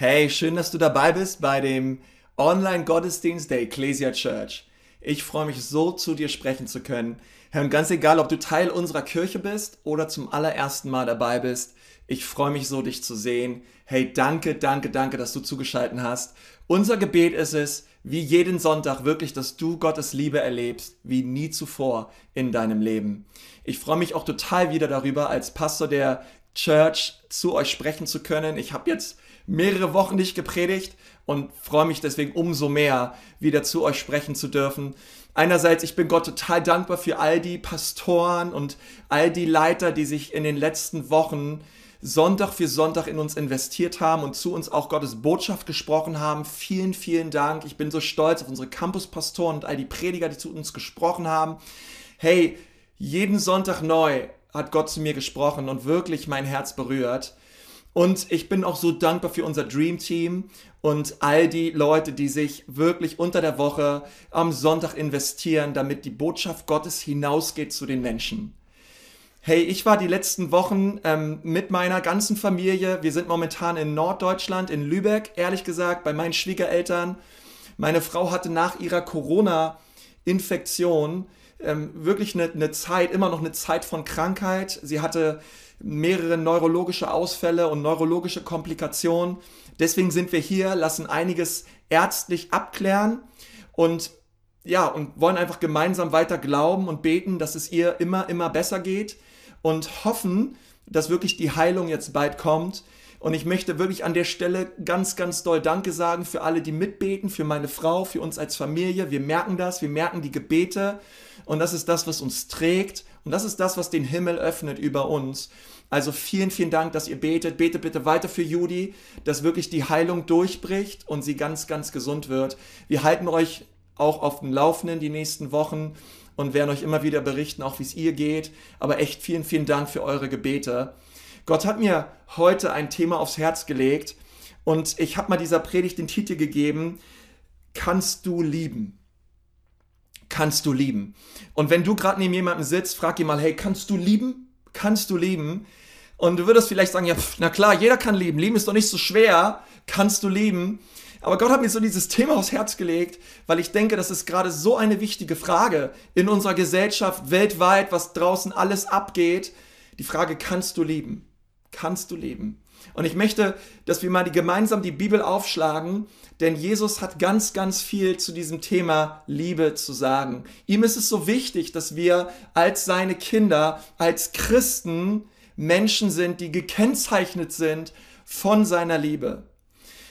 Hey, schön, dass du dabei bist bei dem Online-Gottesdienst der Ecclesia Church. Ich freue mich so, zu dir sprechen zu können. Und ganz egal, ob du Teil unserer Kirche bist oder zum allerersten Mal dabei bist, ich freue mich so, dich zu sehen. Hey, danke, danke, danke, dass du zugeschaltet hast. Unser Gebet ist es, wie jeden Sonntag wirklich, dass du Gottes Liebe erlebst, wie nie zuvor in deinem Leben. Ich freue mich auch total wieder darüber, als Pastor der Church zu euch sprechen zu können. Ich habe jetzt mehrere Wochen nicht gepredigt und freue mich deswegen umso mehr, wieder zu euch sprechen zu dürfen. Einerseits, ich bin Gott total dankbar für all die Pastoren und all die Leiter, die sich in den letzten Wochen Sonntag für Sonntag in uns investiert haben und zu uns auch Gottes Botschaft gesprochen haben. Vielen, vielen Dank. Ich bin so stolz auf unsere Campuspastoren und all die Prediger, die zu uns gesprochen haben. Hey, jeden Sonntag neu hat Gott zu mir gesprochen und wirklich mein Herz berührt. Und ich bin auch so dankbar für unser Dream Team und all die Leute, die sich wirklich unter der Woche am Sonntag investieren, damit die Botschaft Gottes hinausgeht zu den Menschen. Hey, ich war die letzten Wochen ähm, mit meiner ganzen Familie. Wir sind momentan in Norddeutschland, in Lübeck, ehrlich gesagt, bei meinen Schwiegereltern. Meine Frau hatte nach ihrer Corona-Infektion ähm, wirklich eine, eine Zeit, immer noch eine Zeit von Krankheit. Sie hatte mehrere neurologische Ausfälle und neurologische Komplikationen. Deswegen sind wir hier, lassen einiges ärztlich abklären und ja, und wollen einfach gemeinsam weiter glauben und beten, dass es ihr immer, immer besser geht und hoffen, dass wirklich die Heilung jetzt bald kommt. Und ich möchte wirklich an der Stelle ganz, ganz doll Danke sagen für alle, die mitbeten, für meine Frau, für uns als Familie. Wir merken das, wir merken die Gebete und das ist das, was uns trägt und das ist das, was den Himmel öffnet über uns. Also vielen, vielen Dank, dass ihr betet. Betet bitte weiter für Judy, dass wirklich die Heilung durchbricht und sie ganz, ganz gesund wird. Wir halten euch auch auf dem Laufenden die nächsten Wochen und werden euch immer wieder berichten, auch wie es ihr geht. Aber echt vielen, vielen Dank für eure Gebete. Gott hat mir heute ein Thema aufs Herz gelegt und ich habe mal dieser Predigt den Titel gegeben, Kannst du lieben? Kannst du lieben? Und wenn du gerade neben jemandem sitzt, frag ihn mal, hey, kannst du lieben? Kannst du lieben? Und du würdest vielleicht sagen, ja, pf, na klar, jeder kann lieben. Lieben ist doch nicht so schwer. Kannst du lieben? Aber Gott hat mir so dieses Thema aufs Herz gelegt, weil ich denke, das ist gerade so eine wichtige Frage in unserer Gesellschaft, weltweit, was draußen alles abgeht. Die Frage, kannst du lieben? Kannst du lieben? Und ich möchte, dass wir mal die, gemeinsam die Bibel aufschlagen, denn Jesus hat ganz, ganz viel zu diesem Thema Liebe zu sagen. Ihm ist es so wichtig, dass wir als seine Kinder, als Christen Menschen sind, die gekennzeichnet sind von seiner Liebe.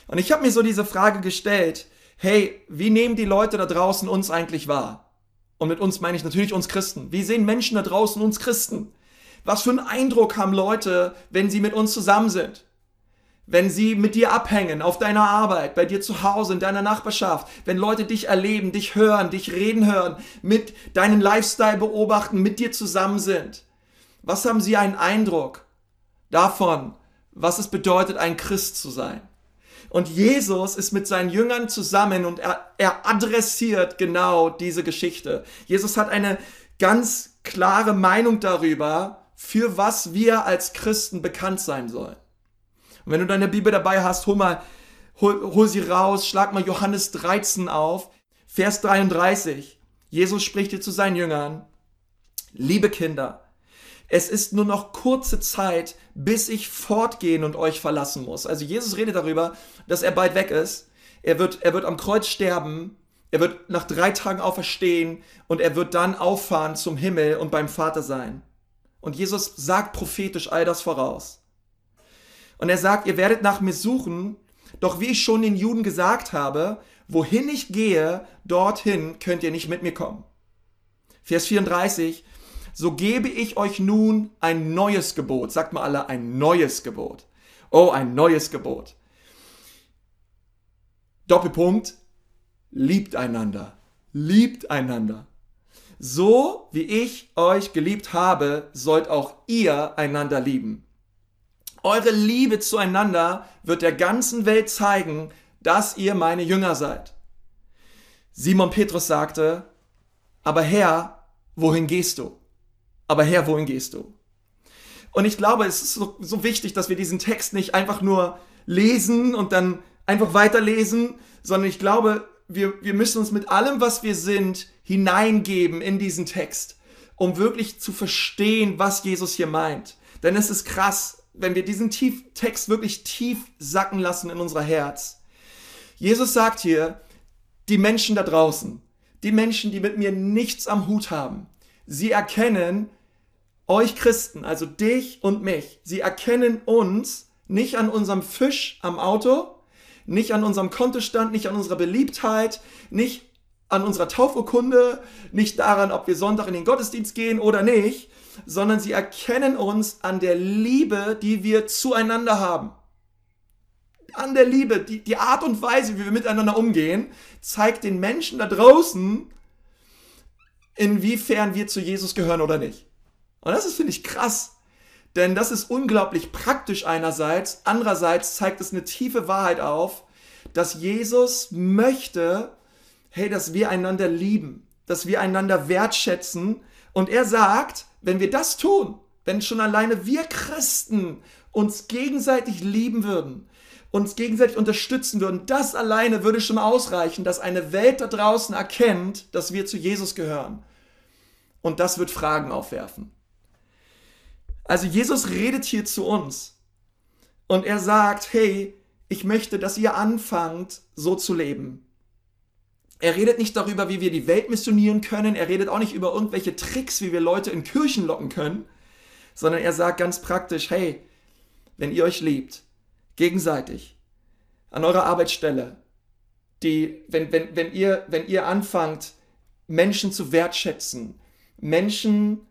Und ich habe mir so diese Frage gestellt, hey, wie nehmen die Leute da draußen uns eigentlich wahr? Und mit uns meine ich natürlich uns Christen. Wie sehen Menschen da draußen uns Christen? Was für einen Eindruck haben Leute, wenn sie mit uns zusammen sind? wenn sie mit dir abhängen, auf deiner Arbeit, bei dir zu Hause, in deiner Nachbarschaft, wenn Leute dich erleben, dich hören, dich reden hören, mit deinen Lifestyle beobachten, mit dir zusammen sind. Was haben sie einen Eindruck davon, was es bedeutet, ein Christ zu sein? Und Jesus ist mit seinen Jüngern zusammen und er, er adressiert genau diese Geschichte. Jesus hat eine ganz klare Meinung darüber, für was wir als Christen bekannt sein sollen. Und wenn du deine Bibel dabei hast, hol mal, hol, hol sie raus, schlag mal Johannes 13 auf, Vers 33. Jesus spricht hier zu seinen Jüngern, liebe Kinder, es ist nur noch kurze Zeit, bis ich fortgehen und euch verlassen muss. Also Jesus redet darüber, dass er bald weg ist. Er wird, er wird am Kreuz sterben. Er wird nach drei Tagen auferstehen und er wird dann auffahren zum Himmel und beim Vater sein. Und Jesus sagt prophetisch all das voraus. Und er sagt, ihr werdet nach mir suchen, doch wie ich schon den Juden gesagt habe, wohin ich gehe, dorthin könnt ihr nicht mit mir kommen. Vers 34, so gebe ich euch nun ein neues Gebot. Sagt mal alle, ein neues Gebot. Oh, ein neues Gebot. Doppelpunkt, liebt einander. Liebt einander. So wie ich euch geliebt habe, sollt auch ihr einander lieben. Eure Liebe zueinander wird der ganzen Welt zeigen, dass ihr meine Jünger seid. Simon Petrus sagte, aber Herr, wohin gehst du? Aber Herr, wohin gehst du? Und ich glaube, es ist so, so wichtig, dass wir diesen Text nicht einfach nur lesen und dann einfach weiterlesen, sondern ich glaube, wir, wir müssen uns mit allem, was wir sind, hineingeben in diesen Text, um wirklich zu verstehen, was Jesus hier meint. Denn es ist krass, wenn wir diesen tief, Text wirklich tief sacken lassen in unser Herz. Jesus sagt hier, die Menschen da draußen, die Menschen, die mit mir nichts am Hut haben, sie erkennen euch Christen, also dich und mich, sie erkennen uns nicht an unserem Fisch am Auto, nicht an unserem Kontostand, nicht an unserer Beliebtheit, nicht an unserer Taufurkunde, nicht daran, ob wir Sonntag in den Gottesdienst gehen oder nicht, sondern sie erkennen uns an der Liebe, die wir zueinander haben. An der Liebe, die, die Art und Weise, wie wir miteinander umgehen, zeigt den Menschen da draußen, inwiefern wir zu Jesus gehören oder nicht. Und das ist, finde ich, krass. Denn das ist unglaublich praktisch einerseits. Andererseits zeigt es eine tiefe Wahrheit auf, dass Jesus möchte, hey, dass wir einander lieben, dass wir einander wertschätzen. Und er sagt, wenn wir das tun, wenn schon alleine wir Christen uns gegenseitig lieben würden, uns gegenseitig unterstützen würden, das alleine würde schon ausreichen, dass eine Welt da draußen erkennt, dass wir zu Jesus gehören. Und das wird Fragen aufwerfen. Also Jesus redet hier zu uns und er sagt, hey, ich möchte, dass ihr anfangt, so zu leben. Er redet nicht darüber, wie wir die Welt missionieren können. Er redet auch nicht über irgendwelche Tricks, wie wir Leute in Kirchen locken können, sondern er sagt ganz praktisch, hey, wenn ihr euch liebt, gegenseitig, an eurer Arbeitsstelle, die, wenn, wenn, wenn, ihr, wenn ihr anfangt, Menschen zu wertschätzen, Menschen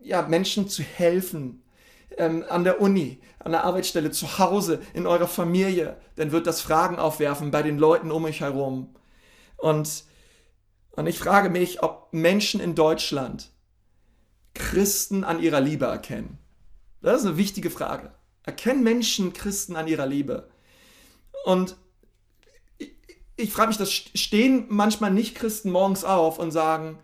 ja, Menschen zu helfen, ähm, an der Uni, an der Arbeitsstelle, zu Hause, in eurer Familie, dann wird das Fragen aufwerfen bei den Leuten um euch herum. Und, und ich frage mich, ob Menschen in Deutschland Christen an ihrer Liebe erkennen. Das ist eine wichtige Frage. Erkennen Menschen Christen an ihrer Liebe? Und ich, ich frage mich, das stehen manchmal Nicht-Christen morgens auf und sagen,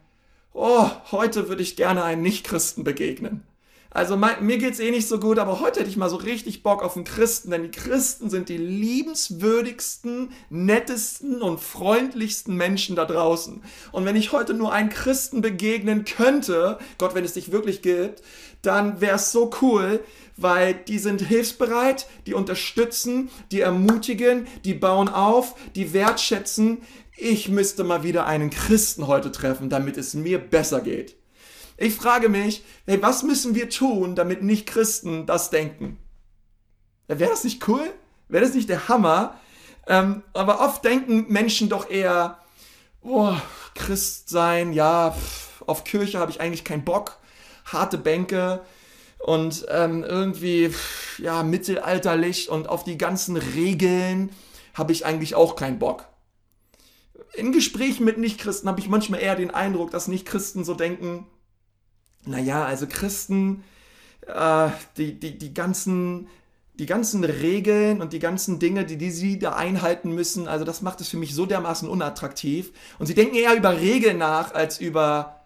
oh, heute würde ich gerne einen Nichtchristen begegnen. Also mein, mir geht's eh nicht so gut, aber heute hätte ich mal so richtig Bock auf einen Christen, denn die Christen sind die liebenswürdigsten, nettesten und freundlichsten Menschen da draußen. Und wenn ich heute nur einen Christen begegnen könnte, Gott, wenn es dich wirklich gibt, dann wäre es so cool, weil die sind hilfsbereit, die unterstützen, die ermutigen, die bauen auf, die wertschätzen, ich müsste mal wieder einen Christen heute treffen, damit es mir besser geht. Ich frage mich, hey, was müssen wir tun, damit nicht Christen das denken? Wäre das nicht cool? Wäre das nicht der Hammer? Ähm, aber oft denken Menschen doch eher, oh, Christ sein, ja, pff, auf Kirche habe ich eigentlich keinen Bock, harte Bänke und ähm, irgendwie, pff, ja, mittelalterlich und auf die ganzen Regeln habe ich eigentlich auch keinen Bock in Gesprächen mit Nichtchristen habe ich manchmal eher den Eindruck, dass Nichtchristen so denken, naja, also Christen, äh, die, die, die, ganzen, die ganzen Regeln und die ganzen Dinge, die, die sie da einhalten müssen, also das macht es für mich so dermaßen unattraktiv. Und sie denken eher über Regeln nach als über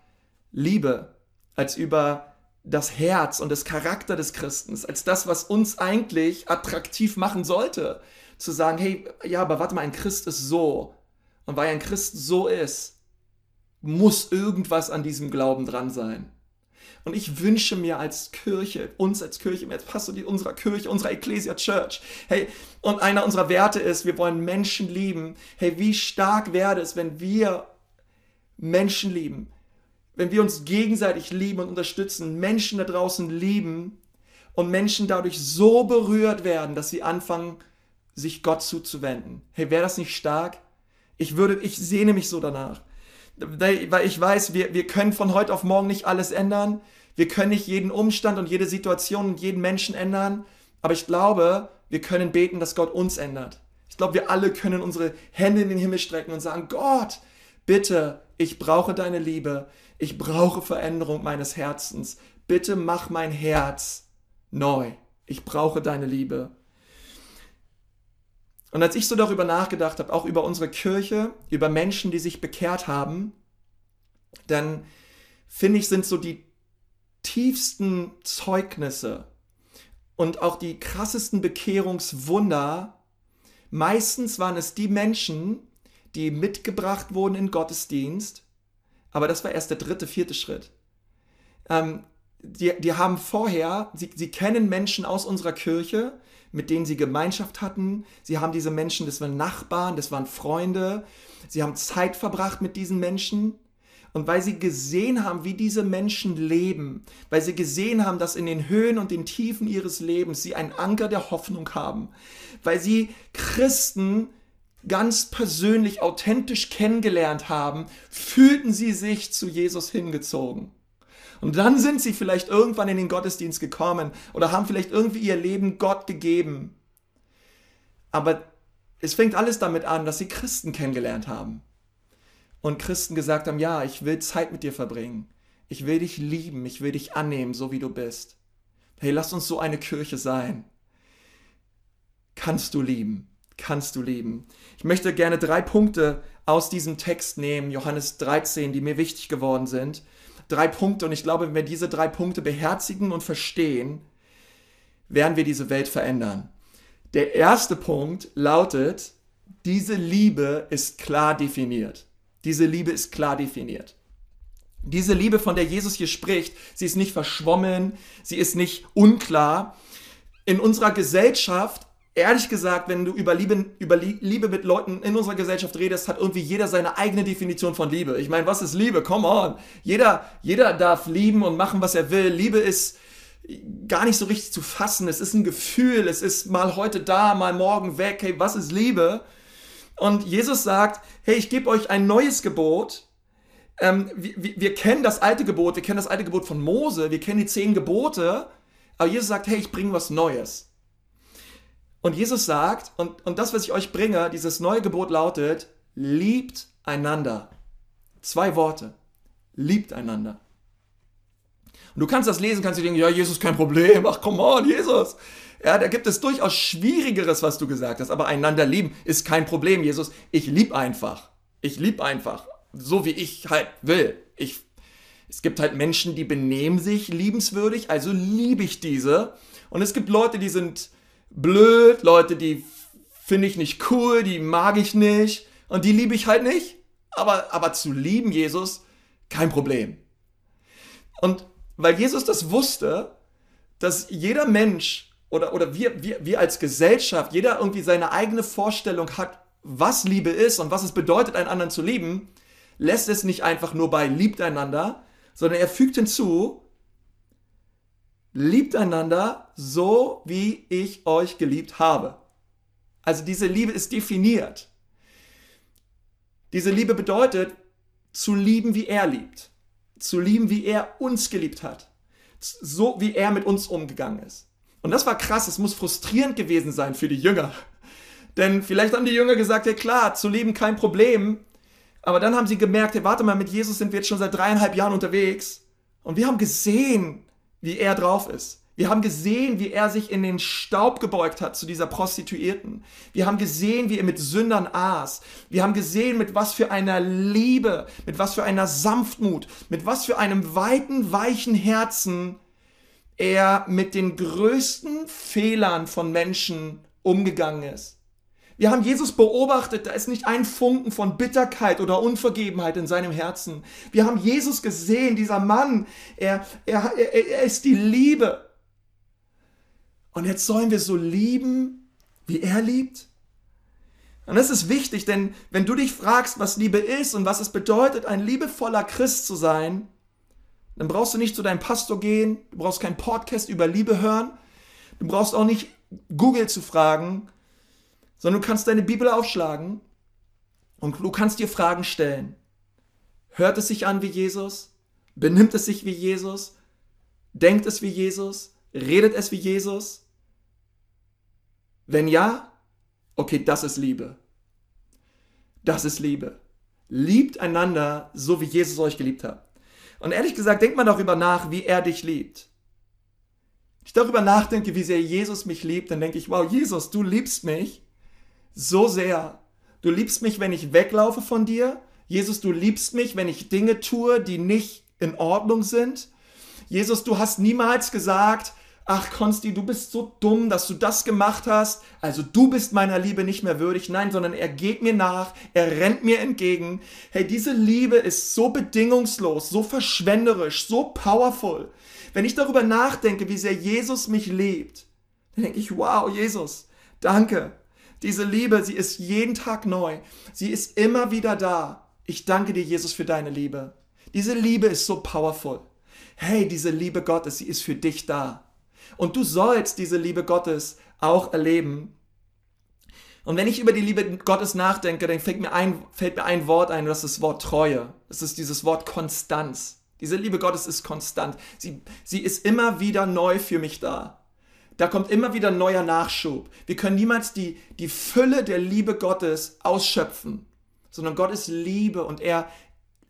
Liebe, als über das Herz und das Charakter des Christens, als das, was uns eigentlich attraktiv machen sollte. Zu sagen, hey, ja, aber warte mal, ein Christ ist so, und weil ein Christ so ist, muss irgendwas an diesem Glauben dran sein. Und ich wünsche mir als Kirche, uns als Kirche, als Pastor unserer Kirche, unserer Ecclesia Church, hey, und einer unserer Werte ist, wir wollen Menschen lieben. Hey, wie stark wäre es, wenn wir Menschen lieben, wenn wir uns gegenseitig lieben und unterstützen, Menschen da draußen lieben und Menschen dadurch so berührt werden, dass sie anfangen, sich Gott zuzuwenden. Hey, wäre das nicht stark? Ich würde, ich sehne mich so danach. Weil ich weiß, wir, wir können von heute auf morgen nicht alles ändern. Wir können nicht jeden Umstand und jede Situation und jeden Menschen ändern. Aber ich glaube, wir können beten, dass Gott uns ändert. Ich glaube, wir alle können unsere Hände in den Himmel strecken und sagen, Gott, bitte, ich brauche deine Liebe. Ich brauche Veränderung meines Herzens. Bitte mach mein Herz neu. Ich brauche deine Liebe. Und als ich so darüber nachgedacht habe, auch über unsere Kirche, über Menschen, die sich bekehrt haben, dann finde ich, sind so die tiefsten Zeugnisse und auch die krassesten Bekehrungswunder, meistens waren es die Menschen, die mitgebracht wurden in Gottesdienst, aber das war erst der dritte, vierte Schritt. Ähm, die, die haben vorher, sie, sie kennen Menschen aus unserer Kirche, mit denen sie Gemeinschaft hatten. Sie haben diese Menschen, das waren Nachbarn, das waren Freunde. Sie haben Zeit verbracht mit diesen Menschen. Und weil sie gesehen haben, wie diese Menschen leben, weil sie gesehen haben, dass in den Höhen und den Tiefen ihres Lebens sie einen Anker der Hoffnung haben, weil sie Christen ganz persönlich, authentisch kennengelernt haben, fühlten sie sich zu Jesus hingezogen. Und dann sind sie vielleicht irgendwann in den Gottesdienst gekommen oder haben vielleicht irgendwie ihr Leben Gott gegeben. Aber es fängt alles damit an, dass sie Christen kennengelernt haben. Und Christen gesagt haben, ja, ich will Zeit mit dir verbringen. Ich will dich lieben, ich will dich annehmen, so wie du bist. Hey, lass uns so eine Kirche sein. Kannst du lieben? Kannst du lieben? Ich möchte gerne drei Punkte aus diesem Text nehmen, Johannes 13, die mir wichtig geworden sind drei Punkte und ich glaube, wenn wir diese drei Punkte beherzigen und verstehen, werden wir diese Welt verändern. Der erste Punkt lautet, diese Liebe ist klar definiert. Diese Liebe ist klar definiert. Diese Liebe, von der Jesus hier spricht, sie ist nicht verschwommen, sie ist nicht unklar. In unserer Gesellschaft ehrlich gesagt, wenn du über Liebe, über Liebe mit Leuten in unserer Gesellschaft redest, hat irgendwie jeder seine eigene Definition von Liebe. Ich meine, was ist Liebe? Come on. Jeder, jeder darf lieben und machen, was er will. Liebe ist gar nicht so richtig zu fassen. Es ist ein Gefühl. Es ist mal heute da, mal morgen weg. Hey, was ist Liebe? Und Jesus sagt, hey, ich gebe euch ein neues Gebot. Ähm, wir, wir kennen das alte Gebot, wir kennen das alte Gebot von Mose, wir kennen die zehn Gebote. Aber Jesus sagt, hey, ich bringe was Neues. Und Jesus sagt, und, und das, was ich euch bringe, dieses neue Gebot lautet, liebt einander. Zwei Worte. Liebt einander. Und du kannst das lesen, kannst du denken, ja, Jesus, kein Problem. Ach, come on, Jesus. Ja, da gibt es durchaus Schwierigeres, was du gesagt hast. Aber einander lieben ist kein Problem, Jesus. Ich lieb einfach. Ich lieb einfach. So wie ich halt will. Ich, es gibt halt Menschen, die benehmen sich liebenswürdig, also liebe ich diese. Und es gibt Leute, die sind blöd, Leute, die finde ich nicht cool, die mag ich nicht und die liebe ich halt nicht. Aber, aber zu lieben, Jesus, kein Problem. Und weil Jesus das wusste, dass jeder Mensch oder, oder wir, wir, wir als Gesellschaft, jeder irgendwie seine eigene Vorstellung hat, was Liebe ist und was es bedeutet, einen anderen zu lieben, lässt es nicht einfach nur bei liebt einander, sondern er fügt hinzu, liebt einander so, wie ich euch geliebt habe. Also diese Liebe ist definiert. Diese Liebe bedeutet, zu lieben, wie er liebt. Zu lieben, wie er uns geliebt hat. So, wie er mit uns umgegangen ist. Und das war krass, es muss frustrierend gewesen sein für die Jünger. Denn vielleicht haben die Jünger gesagt, ja klar, zu lieben kein Problem. Aber dann haben sie gemerkt, hey, warte mal, mit Jesus sind wir jetzt schon seit dreieinhalb Jahren unterwegs. Und wir haben gesehen, wie er drauf ist. Wir haben gesehen, wie er sich in den Staub gebeugt hat zu dieser Prostituierten. Wir haben gesehen, wie er mit Sündern aß. Wir haben gesehen, mit was für einer Liebe, mit was für einer Sanftmut, mit was für einem weiten, weichen Herzen er mit den größten Fehlern von Menschen umgegangen ist. Wir haben Jesus beobachtet, da ist nicht ein Funken von Bitterkeit oder Unvergebenheit in seinem Herzen. Wir haben Jesus gesehen, dieser Mann, er, er, er, ist die Liebe. Und jetzt sollen wir so lieben, wie er liebt? Und das ist wichtig, denn wenn du dich fragst, was Liebe ist und was es bedeutet, ein liebevoller Christ zu sein, dann brauchst du nicht zu deinem Pastor gehen, du brauchst keinen Podcast über Liebe hören, du brauchst auch nicht Google zu fragen, sondern du kannst deine Bibel aufschlagen und du kannst dir Fragen stellen. Hört es sich an wie Jesus? Benimmt es sich wie Jesus? Denkt es wie Jesus? Redet es wie Jesus? Wenn ja, okay, das ist Liebe. Das ist Liebe. Liebt einander, so wie Jesus euch geliebt hat. Und ehrlich gesagt, denkt mal darüber nach, wie er dich liebt. Ich darüber nachdenke, wie sehr Jesus mich liebt, dann denke ich, wow, Jesus, du liebst mich so sehr. Du liebst mich, wenn ich weglaufe von dir. Jesus, du liebst mich, wenn ich Dinge tue, die nicht in Ordnung sind. Jesus, du hast niemals gesagt, ach Konsti, du bist so dumm, dass du das gemacht hast, also du bist meiner Liebe nicht mehr würdig. Nein, sondern er geht mir nach, er rennt mir entgegen. Hey, diese Liebe ist so bedingungslos, so verschwenderisch, so powerful. Wenn ich darüber nachdenke, wie sehr Jesus mich liebt, dann denke ich, wow, Jesus, danke. Diese Liebe, sie ist jeden Tag neu. Sie ist immer wieder da. Ich danke dir, Jesus, für deine Liebe. Diese Liebe ist so powerful. Hey, diese Liebe Gottes, sie ist für dich da. Und du sollst diese Liebe Gottes auch erleben. Und wenn ich über die Liebe Gottes nachdenke, dann fällt mir ein, fällt mir ein Wort ein, und das ist das Wort Treue. Das ist dieses Wort Konstanz. Diese Liebe Gottes ist konstant. Sie, sie ist immer wieder neu für mich da. Da kommt immer wieder neuer Nachschub. Wir können niemals die, die Fülle der Liebe Gottes ausschöpfen, sondern Gott ist Liebe und er,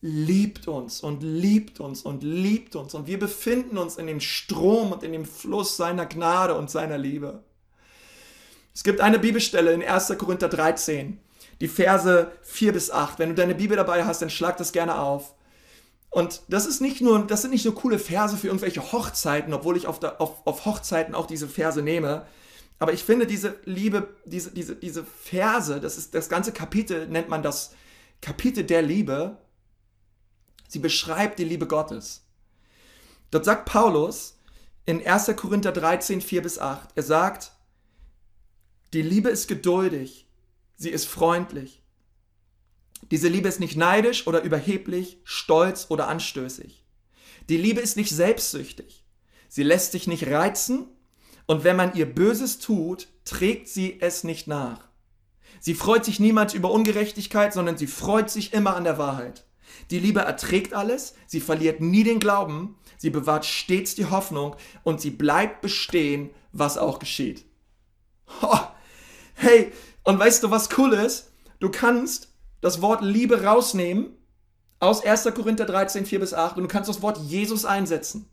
liebt uns und liebt uns und liebt uns und wir befinden uns in dem Strom und in dem Fluss seiner Gnade und seiner Liebe. Es gibt eine Bibelstelle in 1. Korinther 13, die Verse 4 bis 8. Wenn du deine Bibel dabei hast, dann schlag das gerne auf. Und das ist nicht nur, das sind nicht nur coole Verse für irgendwelche Hochzeiten, obwohl ich auf, der, auf, auf Hochzeiten auch diese Verse nehme. Aber ich finde diese Liebe, diese, diese, diese Verse, das ist das ganze Kapitel, nennt man das Kapitel der Liebe. Sie beschreibt die Liebe Gottes. Dort sagt Paulus in 1. Korinther 13, 4 bis 8, er sagt, die Liebe ist geduldig, sie ist freundlich. Diese Liebe ist nicht neidisch oder überheblich, stolz oder anstößig. Die Liebe ist nicht selbstsüchtig. Sie lässt sich nicht reizen und wenn man ihr Böses tut, trägt sie es nicht nach. Sie freut sich niemals über Ungerechtigkeit, sondern sie freut sich immer an der Wahrheit. Die Liebe erträgt alles, sie verliert nie den Glauben, sie bewahrt stets die Hoffnung und sie bleibt bestehen, was auch geschieht. Oh, hey, und weißt du, was cool ist? Du kannst das Wort Liebe rausnehmen aus 1. Korinther 13, 4 bis 8 und du kannst das Wort Jesus einsetzen.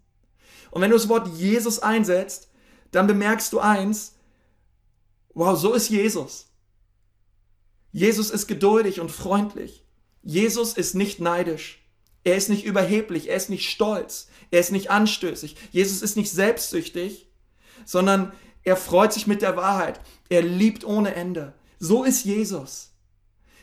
Und wenn du das Wort Jesus einsetzt, dann bemerkst du eins, wow, so ist Jesus. Jesus ist geduldig und freundlich. Jesus ist nicht neidisch. Er ist nicht überheblich, er ist nicht stolz, er ist nicht anstößig. Jesus ist nicht selbstsüchtig, sondern er freut sich mit der Wahrheit. Er liebt ohne Ende. So ist Jesus.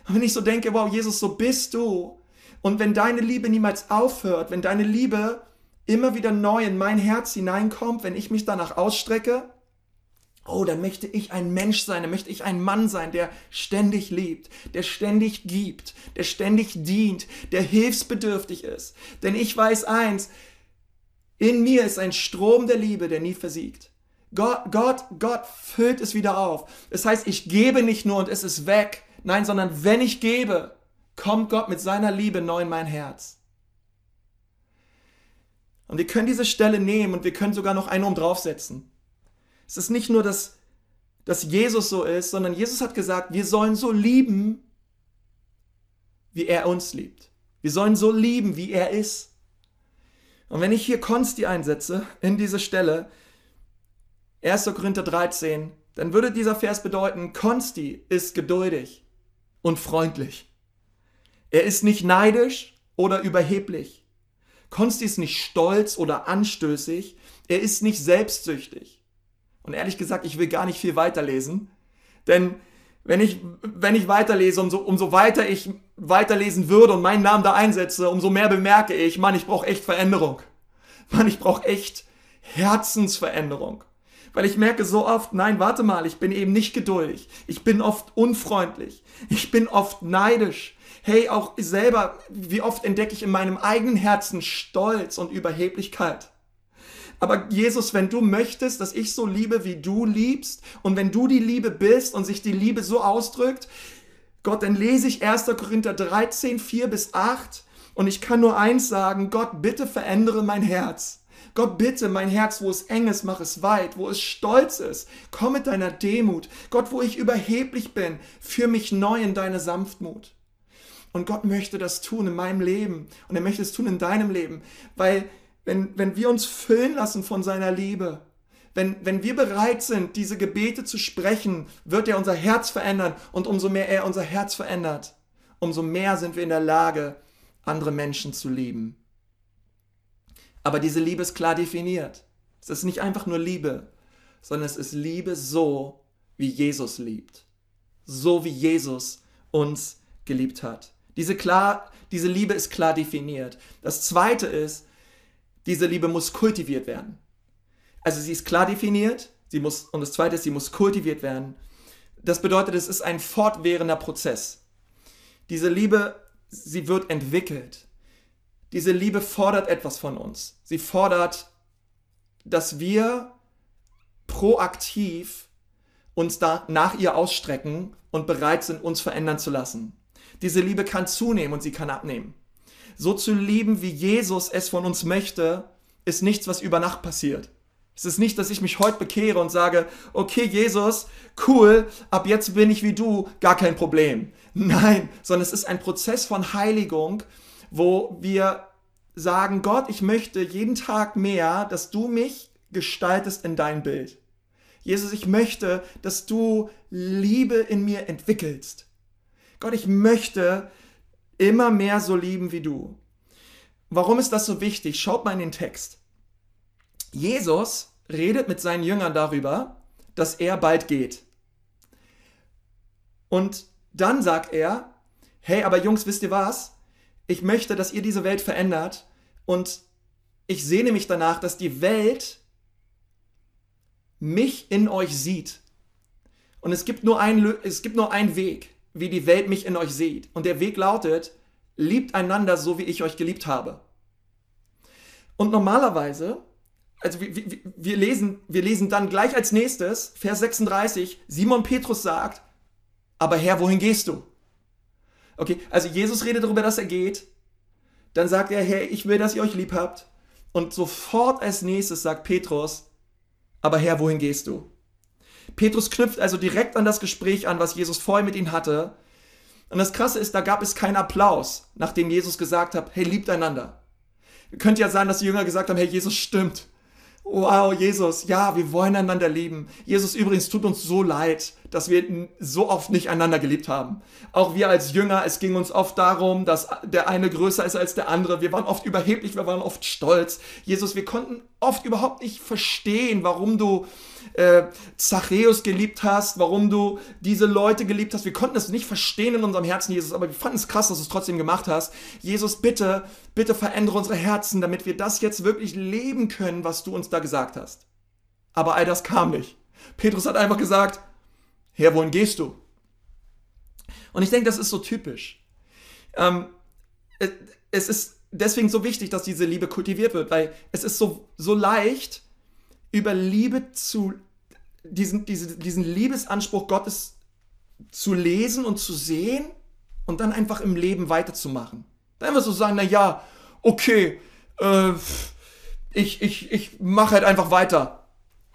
Und wenn ich so denke, wow, Jesus, so bist du. Und wenn deine Liebe niemals aufhört, wenn deine Liebe immer wieder neu in mein Herz hineinkommt, wenn ich mich danach ausstrecke, Oh, dann möchte ich ein Mensch sein, dann möchte ich ein Mann sein, der ständig liebt, der ständig gibt, der ständig dient, der hilfsbedürftig ist. Denn ich weiß eins, in mir ist ein Strom der Liebe, der nie versiegt. Gott, Gott, Gott füllt es wieder auf. Das heißt, ich gebe nicht nur und es ist weg. Nein, sondern wenn ich gebe, kommt Gott mit seiner Liebe neu in mein Herz. Und wir können diese Stelle nehmen und wir können sogar noch einen um draufsetzen. Es ist nicht nur, dass, dass Jesus so ist, sondern Jesus hat gesagt, wir sollen so lieben, wie er uns liebt. Wir sollen so lieben, wie er ist. Und wenn ich hier Konsti einsetze, in diese Stelle, 1. Korinther 13, dann würde dieser Vers bedeuten, Konsti ist geduldig und freundlich. Er ist nicht neidisch oder überheblich. Konsti ist nicht stolz oder anstößig. Er ist nicht selbstsüchtig. Und ehrlich gesagt, ich will gar nicht viel weiterlesen. Denn wenn ich, wenn ich weiterlese, umso, umso weiter ich weiterlesen würde und meinen Namen da einsetze, umso mehr bemerke ich, Mann, ich brauche echt Veränderung. Mann, ich brauche echt Herzensveränderung. Weil ich merke so oft, nein, warte mal, ich bin eben nicht geduldig. Ich bin oft unfreundlich. Ich bin oft neidisch. Hey, auch selber, wie oft entdecke ich in meinem eigenen Herzen Stolz und Überheblichkeit. Aber Jesus, wenn du möchtest, dass ich so liebe, wie du liebst, und wenn du die Liebe bist und sich die Liebe so ausdrückt, Gott, dann lese ich 1. Korinther 13, 4 bis 8 und ich kann nur eins sagen, Gott, bitte verändere mein Herz. Gott, bitte, mein Herz, wo es eng ist, mach es weit, wo es stolz ist, komm mit deiner Demut. Gott, wo ich überheblich bin, führ mich neu in deine Sanftmut. Und Gott möchte das tun in meinem Leben und er möchte es tun in deinem Leben, weil wenn, wenn wir uns füllen lassen von seiner Liebe, wenn, wenn wir bereit sind, diese Gebete zu sprechen, wird er unser Herz verändern und umso mehr er unser Herz verändert, umso mehr sind wir in der Lage, andere Menschen zu lieben. Aber diese Liebe ist klar definiert. Es ist nicht einfach nur Liebe, sondern es ist Liebe so, wie Jesus liebt. So wie Jesus uns geliebt hat. Diese, klar, diese Liebe ist klar definiert. Das zweite ist, diese Liebe muss kultiviert werden. Also sie ist klar definiert, sie muss, und das zweite ist, sie muss kultiviert werden. Das bedeutet, es ist ein fortwährender Prozess. Diese Liebe, sie wird entwickelt. Diese Liebe fordert etwas von uns. Sie fordert, dass wir proaktiv uns da nach ihr ausstrecken und bereit sind, uns verändern zu lassen. Diese Liebe kann zunehmen und sie kann abnehmen. So zu lieben, wie Jesus es von uns möchte, ist nichts, was über Nacht passiert. Es ist nicht, dass ich mich heute bekehre und sage, okay, Jesus, cool, ab jetzt bin ich wie du, gar kein Problem. Nein, sondern es ist ein Prozess von Heiligung, wo wir sagen, Gott, ich möchte jeden Tag mehr, dass du mich gestaltest in dein Bild. Jesus, ich möchte, dass du Liebe in mir entwickelst. Gott, ich möchte immer mehr so lieben wie du. Warum ist das so wichtig? Schaut mal in den Text. Jesus redet mit seinen Jüngern darüber, dass er bald geht. Und dann sagt er, hey, aber Jungs, wisst ihr was? Ich möchte, dass ihr diese Welt verändert und ich sehne mich danach, dass die Welt mich in euch sieht. Und es gibt nur ein, es gibt nur einen Weg, wie die Welt mich in euch sieht. Und der Weg lautet, liebt einander so, wie ich euch geliebt habe. Und normalerweise, also wir, wir, wir, lesen, wir lesen dann gleich als nächstes, Vers 36, Simon Petrus sagt, aber Herr, wohin gehst du? Okay, also Jesus redet darüber, dass er geht. Dann sagt er, Herr, ich will, dass ihr euch lieb habt. Und sofort als nächstes sagt Petrus, aber Herr, wohin gehst du? Petrus knüpft also direkt an das Gespräch an, was Jesus vorher mit ihm hatte. Und das Krasse ist, da gab es keinen Applaus, nachdem Jesus gesagt hat, hey, liebt einander. Könnte ja sein, dass die Jünger gesagt haben, hey, Jesus stimmt. Wow, Jesus, ja, wir wollen einander lieben. Jesus, übrigens, tut uns so leid, dass wir so oft nicht einander geliebt haben. Auch wir als Jünger, es ging uns oft darum, dass der eine größer ist als der andere. Wir waren oft überheblich, wir waren oft stolz. Jesus, wir konnten oft überhaupt nicht verstehen, warum du äh, Zachäus geliebt hast, warum du diese Leute geliebt hast. Wir konnten es nicht verstehen in unserem Herzen, Jesus, aber wir fanden es krass, dass du es trotzdem gemacht hast. Jesus, bitte, bitte verändere unsere Herzen, damit wir das jetzt wirklich leben können, was du uns da gesagt hast. Aber all das kam nicht. Petrus hat einfach gesagt, Herr, wohin gehst du? Und ich denke, das ist so typisch. Ähm, es ist deswegen so wichtig, dass diese Liebe kultiviert wird, weil es ist so, so leicht, über Liebe zu, diesen, diesen, diesen Liebesanspruch Gottes zu lesen und zu sehen und dann einfach im Leben weiterzumachen. Dann einfach so sagen, na ja, okay, äh, ich, ich, ich mache halt einfach weiter.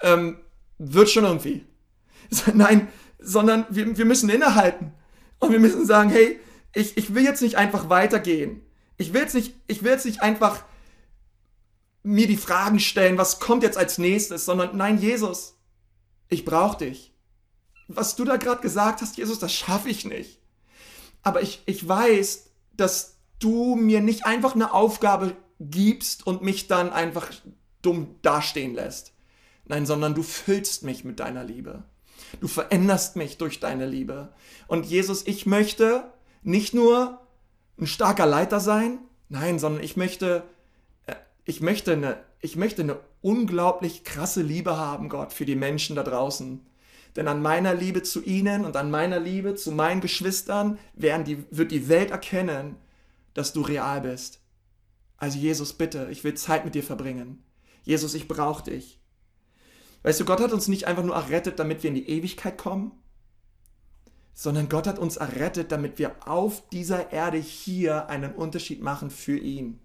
Ähm, wird schon irgendwie. Nein, sondern wir, wir müssen innehalten. Und wir müssen sagen, hey, ich, ich will jetzt nicht einfach weitergehen. Ich will jetzt nicht, ich will jetzt nicht einfach mir die Fragen stellen, was kommt jetzt als nächstes, sondern nein, Jesus, ich brauche dich. Was du da gerade gesagt hast, Jesus, das schaffe ich nicht. Aber ich, ich weiß, dass du mir nicht einfach eine Aufgabe gibst und mich dann einfach dumm dastehen lässt. Nein, sondern du füllst mich mit deiner Liebe. Du veränderst mich durch deine Liebe. Und Jesus, ich möchte nicht nur ein starker Leiter sein, nein, sondern ich möchte ich möchte eine, ich möchte eine unglaublich krasse Liebe haben, Gott, für die Menschen da draußen. Denn an meiner Liebe zu ihnen und an meiner Liebe zu meinen Geschwistern werden die, wird die Welt erkennen, dass du real bist. Also Jesus, bitte, ich will Zeit mit dir verbringen. Jesus, ich brauche dich. Weißt du, Gott hat uns nicht einfach nur errettet, damit wir in die Ewigkeit kommen, sondern Gott hat uns errettet, damit wir auf dieser Erde hier einen Unterschied machen für ihn.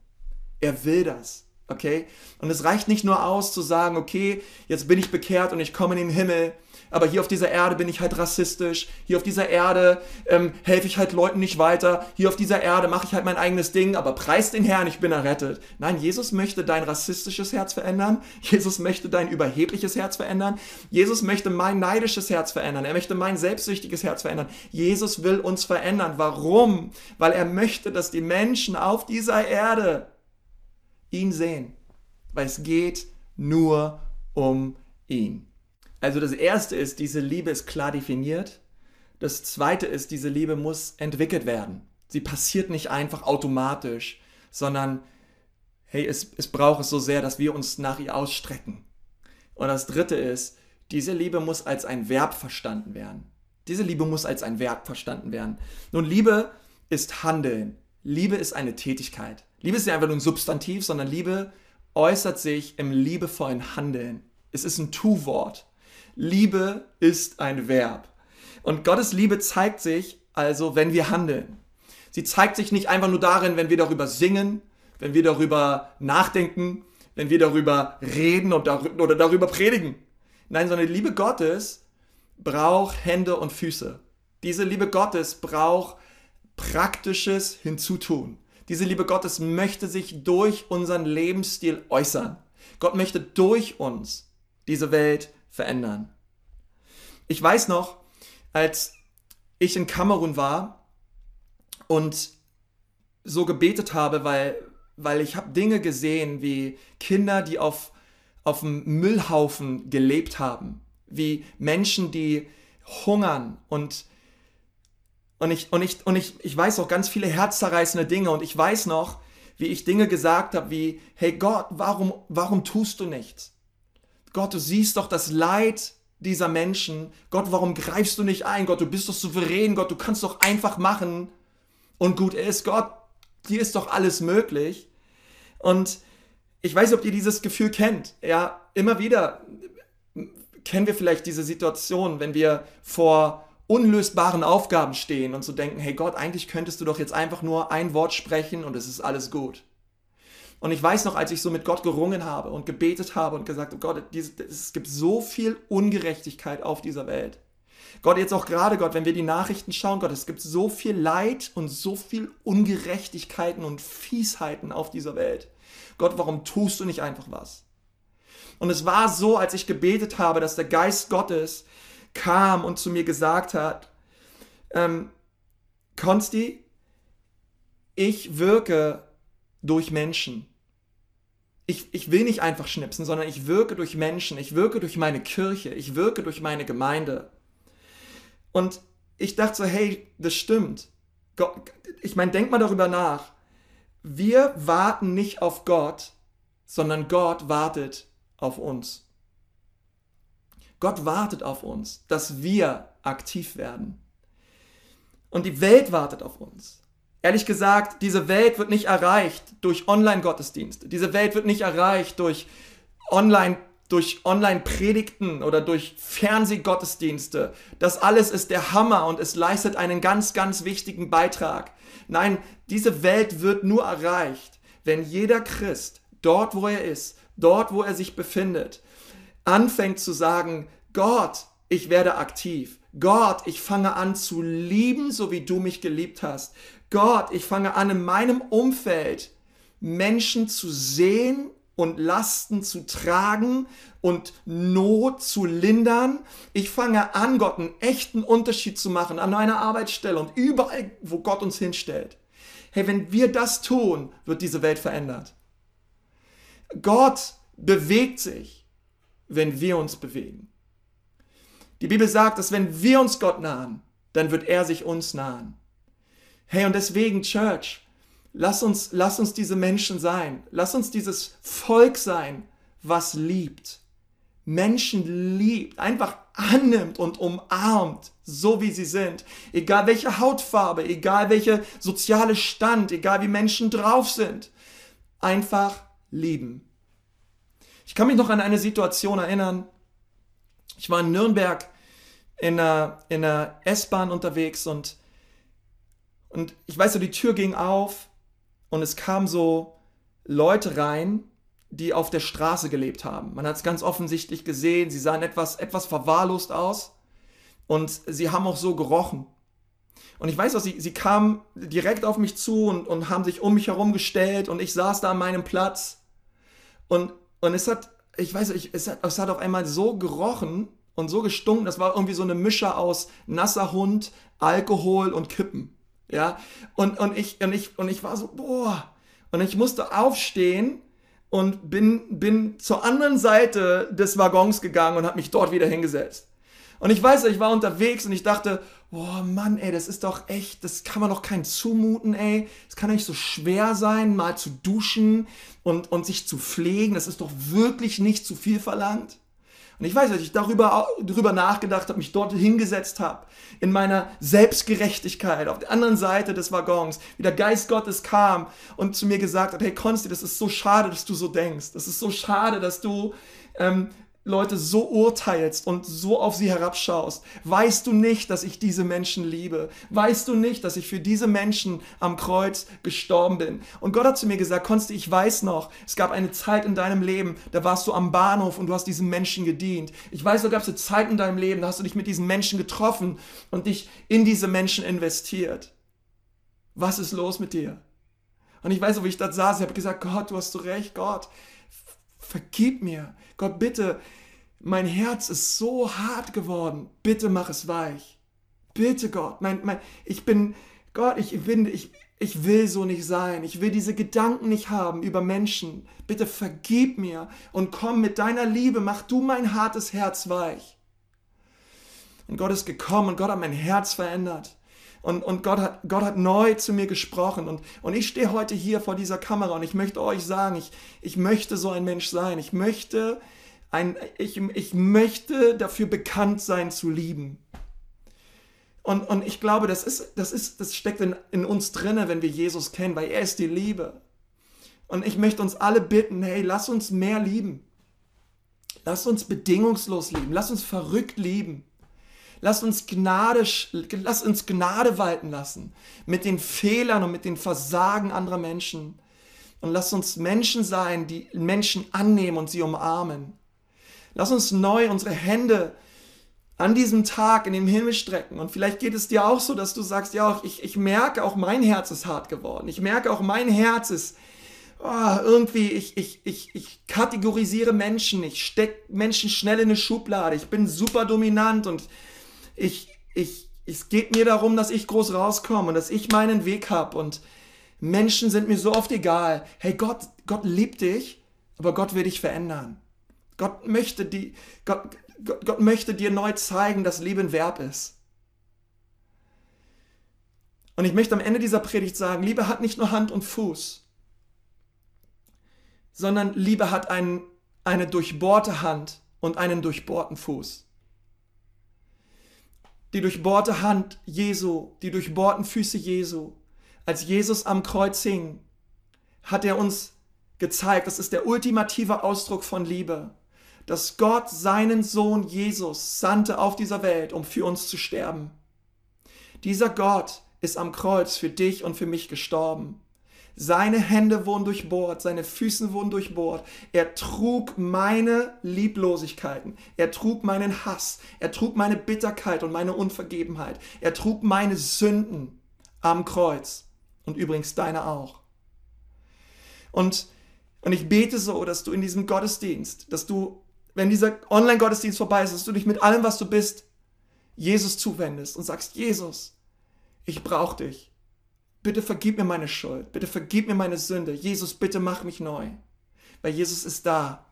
Er will das. Okay? Und es reicht nicht nur aus zu sagen, okay, jetzt bin ich bekehrt und ich komme in den Himmel, aber hier auf dieser Erde bin ich halt rassistisch, hier auf dieser Erde ähm, helfe ich halt Leuten nicht weiter, hier auf dieser Erde mache ich halt mein eigenes Ding, aber preis den Herrn, ich bin errettet. Nein, Jesus möchte dein rassistisches Herz verändern, Jesus möchte dein überhebliches Herz verändern, Jesus möchte mein neidisches Herz verändern, er möchte mein selbstsüchtiges Herz verändern. Jesus will uns verändern. Warum? Weil er möchte, dass die Menschen auf dieser Erde ihn sehen. Weil es geht nur um ihn. Also das Erste ist, diese Liebe ist klar definiert. Das Zweite ist, diese Liebe muss entwickelt werden. Sie passiert nicht einfach automatisch, sondern hey, es, es braucht es so sehr, dass wir uns nach ihr ausstrecken. Und das Dritte ist, diese Liebe muss als ein Verb verstanden werden. Diese Liebe muss als ein Verb verstanden werden. Nun, Liebe ist Handeln. Liebe ist eine Tätigkeit. Liebe ist nicht einfach nur ein Substantiv, sondern Liebe äußert sich im liebevollen Handeln. Es ist ein Tu-Wort. Liebe ist ein Verb. Und Gottes Liebe zeigt sich also, wenn wir handeln. Sie zeigt sich nicht einfach nur darin, wenn wir darüber singen, wenn wir darüber nachdenken, wenn wir darüber reden oder darüber predigen. Nein, sondern die Liebe Gottes braucht Hände und Füße. Diese Liebe Gottes braucht praktisches Hinzutun. Diese Liebe Gottes möchte sich durch unseren Lebensstil äußern. Gott möchte durch uns diese Welt verändern. Ich weiß noch, als ich in Kamerun war und so gebetet habe, weil, weil ich habe Dinge gesehen wie Kinder, die auf, auf dem Müllhaufen gelebt haben, wie Menschen, die hungern und und ich, und ich, und ich, ich weiß auch ganz viele herzzerreißende Dinge und ich weiß noch, wie ich Dinge gesagt habe wie, hey Gott, warum, warum tust du nichts? Gott, du siehst doch das Leid dieser Menschen. Gott, warum greifst du nicht ein? Gott, du bist doch souverän. Gott, du kannst doch einfach machen. Und gut ist, Gott, dir ist doch alles möglich. Und ich weiß ob ihr dieses Gefühl kennt. Ja, immer wieder kennen wir vielleicht diese Situation, wenn wir vor unlösbaren Aufgaben stehen und so denken, hey Gott, eigentlich könntest du doch jetzt einfach nur ein Wort sprechen und es ist alles gut. Und ich weiß noch, als ich so mit Gott gerungen habe und gebetet habe und gesagt, oh Gott, es gibt so viel Ungerechtigkeit auf dieser Welt. Gott, jetzt auch gerade, Gott, wenn wir die Nachrichten schauen, Gott, es gibt so viel Leid und so viel Ungerechtigkeiten und Fiesheiten auf dieser Welt. Gott, warum tust du nicht einfach was? Und es war so, als ich gebetet habe, dass der Geist Gottes kam und zu mir gesagt hat, ähm, Konsti, ich wirke durch Menschen ich, ich will nicht einfach schnipsen, sondern ich wirke durch Menschen, ich wirke durch meine Kirche, ich wirke durch meine Gemeinde. Und ich dachte so, hey, das stimmt. Ich meine, denk mal darüber nach. Wir warten nicht auf Gott, sondern Gott wartet auf uns. Gott wartet auf uns, dass wir aktiv werden. Und die Welt wartet auf uns. Ehrlich gesagt, diese Welt wird nicht erreicht durch Online-Gottesdienste. Diese Welt wird nicht erreicht durch Online durch Online-Predigten oder durch Fernsehgottesdienste. Das alles ist der Hammer und es leistet einen ganz, ganz wichtigen Beitrag. Nein, diese Welt wird nur erreicht, wenn jeder Christ dort, wo er ist, dort, wo er sich befindet, anfängt zu sagen, Gott, ich werde aktiv. Gott, ich fange an zu lieben, so wie du mich geliebt hast. Gott, ich fange an in meinem Umfeld Menschen zu sehen und Lasten zu tragen und Not zu lindern. Ich fange an, Gott einen echten Unterschied zu machen an meiner Arbeitsstelle und überall, wo Gott uns hinstellt. Hey, wenn wir das tun, wird diese Welt verändert. Gott bewegt sich, wenn wir uns bewegen. Die Bibel sagt, dass wenn wir uns Gott nahen, dann wird er sich uns nahen. Hey, und deswegen, Church, lass uns, lass uns diese Menschen sein. Lass uns dieses Volk sein, was liebt. Menschen liebt, einfach annimmt und umarmt, so wie sie sind. Egal welche Hautfarbe, egal welche soziale Stand, egal wie Menschen drauf sind. Einfach lieben. Ich kann mich noch an eine Situation erinnern. Ich war in Nürnberg in einer, in einer S-Bahn unterwegs und und ich weiß so, die Tür ging auf und es kamen so Leute rein, die auf der Straße gelebt haben. Man hat es ganz offensichtlich gesehen, sie sahen etwas, etwas verwahrlost aus und sie haben auch so gerochen. Und ich weiß auch, sie, sie kamen direkt auf mich zu und, und haben sich um mich herum gestellt und ich saß da an meinem Platz. Und, und es hat, ich weiß nicht, es hat, es hat auf einmal so gerochen und so gestunken, das war irgendwie so eine Mische aus nasser Hund, Alkohol und Kippen. Ja, und, und, ich, und, ich, und ich war so, boah. Und ich musste aufstehen und bin, bin zur anderen Seite des Waggons gegangen und habe mich dort wieder hingesetzt. Und ich weiß, ich war unterwegs und ich dachte, boah Mann, ey, das ist doch echt, das kann man doch keinen zumuten, ey. Es kann nicht so schwer sein, mal zu duschen und, und sich zu pflegen. Das ist doch wirklich nicht zu viel verlangt. Und ich weiß, dass ich darüber, darüber nachgedacht habe, mich dort hingesetzt habe, in meiner Selbstgerechtigkeit, auf der anderen Seite des Waggons, wie der Geist Gottes kam und zu mir gesagt hat, hey Konsti, das ist so schade, dass du so denkst. Das ist so schade, dass du ähm, Leute so urteilst und so auf sie herabschaust, weißt du nicht, dass ich diese Menschen liebe? Weißt du nicht, dass ich für diese Menschen am Kreuz gestorben bin? Und Gott hat zu mir gesagt, Konsti, ich weiß noch, es gab eine Zeit in deinem Leben, da warst du am Bahnhof und du hast diesen Menschen gedient. Ich weiß, da gab es eine Zeit in deinem Leben, da hast du dich mit diesen Menschen getroffen und dich in diese Menschen investiert. Was ist los mit dir? Und ich weiß, wo ich da saß, ich habe gesagt, Gott, du hast so recht, Gott, vergib mir. Gott, bitte, mein Herz ist so hart geworden. Bitte mach es weich. Bitte, Gott. Mein, mein, ich bin, Gott, ich bin, ich, ich will so nicht sein. Ich will diese Gedanken nicht haben über Menschen. Bitte vergib mir und komm mit deiner Liebe. Mach du mein hartes Herz weich. Und Gott ist gekommen und Gott hat mein Herz verändert. Und, und Gott, hat, Gott hat neu zu mir gesprochen. Und, und ich stehe heute hier vor dieser Kamera und ich möchte euch sagen, ich, ich möchte so ein Mensch sein. Ich möchte, ein, ich, ich möchte dafür bekannt sein zu lieben. Und, und ich glaube, das, ist, das, ist, das steckt in, in uns drinne, wenn wir Jesus kennen, weil er ist die Liebe. Und ich möchte uns alle bitten, hey, lass uns mehr lieben. Lass uns bedingungslos lieben. Lass uns verrückt lieben. Lass uns Gnade, lass uns Gnade walten lassen mit den Fehlern und mit den Versagen anderer Menschen. Und lass uns Menschen sein, die Menschen annehmen und sie umarmen. Lass uns neu unsere Hände an diesem Tag in den Himmel strecken. Und vielleicht geht es dir auch so, dass du sagst, ja, ich, ich merke, auch mein Herz ist hart geworden. Ich merke, auch mein Herz ist oh, irgendwie, ich, ich, ich, ich kategorisiere Menschen. Ich stecke Menschen schnell in eine Schublade. Ich bin super dominant und ich, ich, es geht mir darum, dass ich groß rauskomme und dass ich meinen Weg habe und Menschen sind mir so oft egal. Hey, Gott, Gott liebt dich, aber Gott will dich verändern. Gott möchte, die, Gott, Gott, Gott möchte dir neu zeigen, dass Liebe ein Verb ist. Und ich möchte am Ende dieser Predigt sagen, Liebe hat nicht nur Hand und Fuß, sondern Liebe hat ein, eine durchbohrte Hand und einen durchbohrten Fuß die durchbohrte Hand Jesu, die durchbohrten Füße Jesu. Als Jesus am Kreuz hing, hat er uns gezeigt, das ist der ultimative Ausdruck von Liebe, dass Gott seinen Sohn Jesus sandte auf dieser Welt, um für uns zu sterben. Dieser Gott ist am Kreuz für dich und für mich gestorben. Seine Hände wurden durchbohrt, seine Füße wurden durchbohrt. Er trug meine Lieblosigkeiten, er trug meinen Hass, er trug meine Bitterkeit und meine Unvergebenheit, er trug meine Sünden am Kreuz und übrigens deine auch. Und, und ich bete so, dass du in diesem Gottesdienst, dass du, wenn dieser Online-Gottesdienst vorbei ist, dass du dich mit allem, was du bist, Jesus zuwendest und sagst, Jesus, ich brauche dich. Bitte vergib mir meine Schuld. Bitte vergib mir meine Sünde. Jesus, bitte mach mich neu. Weil Jesus ist da.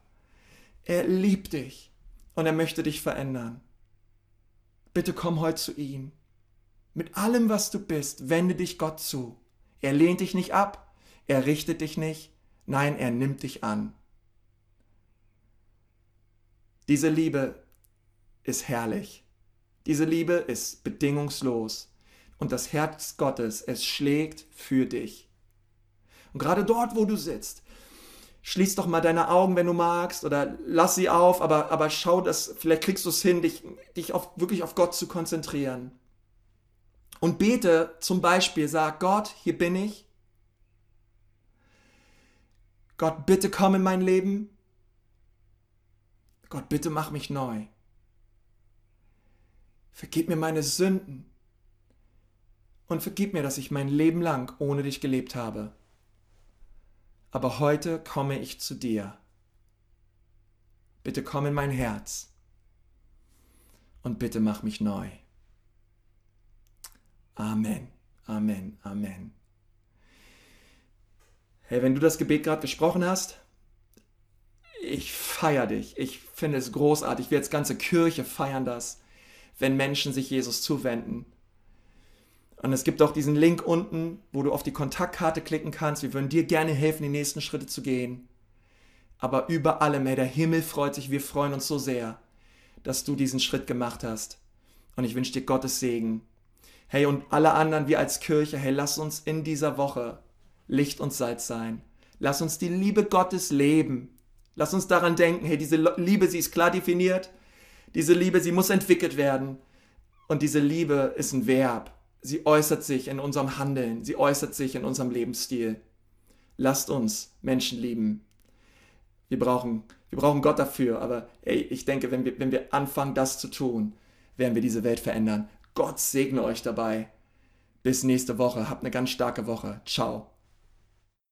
Er liebt dich und er möchte dich verändern. Bitte komm heute zu ihm. Mit allem, was du bist, wende dich Gott zu. Er lehnt dich nicht ab, er richtet dich nicht, nein, er nimmt dich an. Diese Liebe ist herrlich. Diese Liebe ist bedingungslos und das Herz Gottes, es schlägt für dich. Und gerade dort, wo du sitzt, schließ doch mal deine Augen, wenn du magst, oder lass sie auf, aber, aber schau, dass vielleicht kriegst du es hin, dich, dich auf, wirklich auf Gott zu konzentrieren. Und bete zum Beispiel, sag Gott, hier bin ich. Gott, bitte komm in mein Leben. Gott, bitte mach mich neu. Vergib mir meine Sünden und vergib mir, dass ich mein Leben lang ohne dich gelebt habe. Aber heute komme ich zu dir. Bitte komm in mein Herz und bitte mach mich neu. Amen, Amen, Amen. Hey, wenn du das Gebet gerade gesprochen hast, ich feiere dich. Ich finde es großartig. Wir als ganze Kirche feiern das, wenn Menschen sich Jesus zuwenden. Und es gibt auch diesen Link unten, wo du auf die Kontaktkarte klicken kannst. Wir würden dir gerne helfen, die nächsten Schritte zu gehen. Aber über allem, hey, der Himmel freut sich, wir freuen uns so sehr, dass du diesen Schritt gemacht hast. Und ich wünsche dir Gottes Segen. Hey, und alle anderen, wir als Kirche, hey, lass uns in dieser Woche Licht und Salz sein. Lass uns die Liebe Gottes leben. Lass uns daran denken, hey, diese Liebe, sie ist klar definiert. Diese Liebe, sie muss entwickelt werden. Und diese Liebe ist ein Verb. Sie äußert sich in unserem Handeln. Sie äußert sich in unserem Lebensstil. Lasst uns Menschen lieben. Wir brauchen, wir brauchen Gott dafür. Aber hey, ich denke, wenn wir, wenn wir anfangen, das zu tun, werden wir diese Welt verändern. Gott segne euch dabei. Bis nächste Woche. Habt eine ganz starke Woche. Ciao.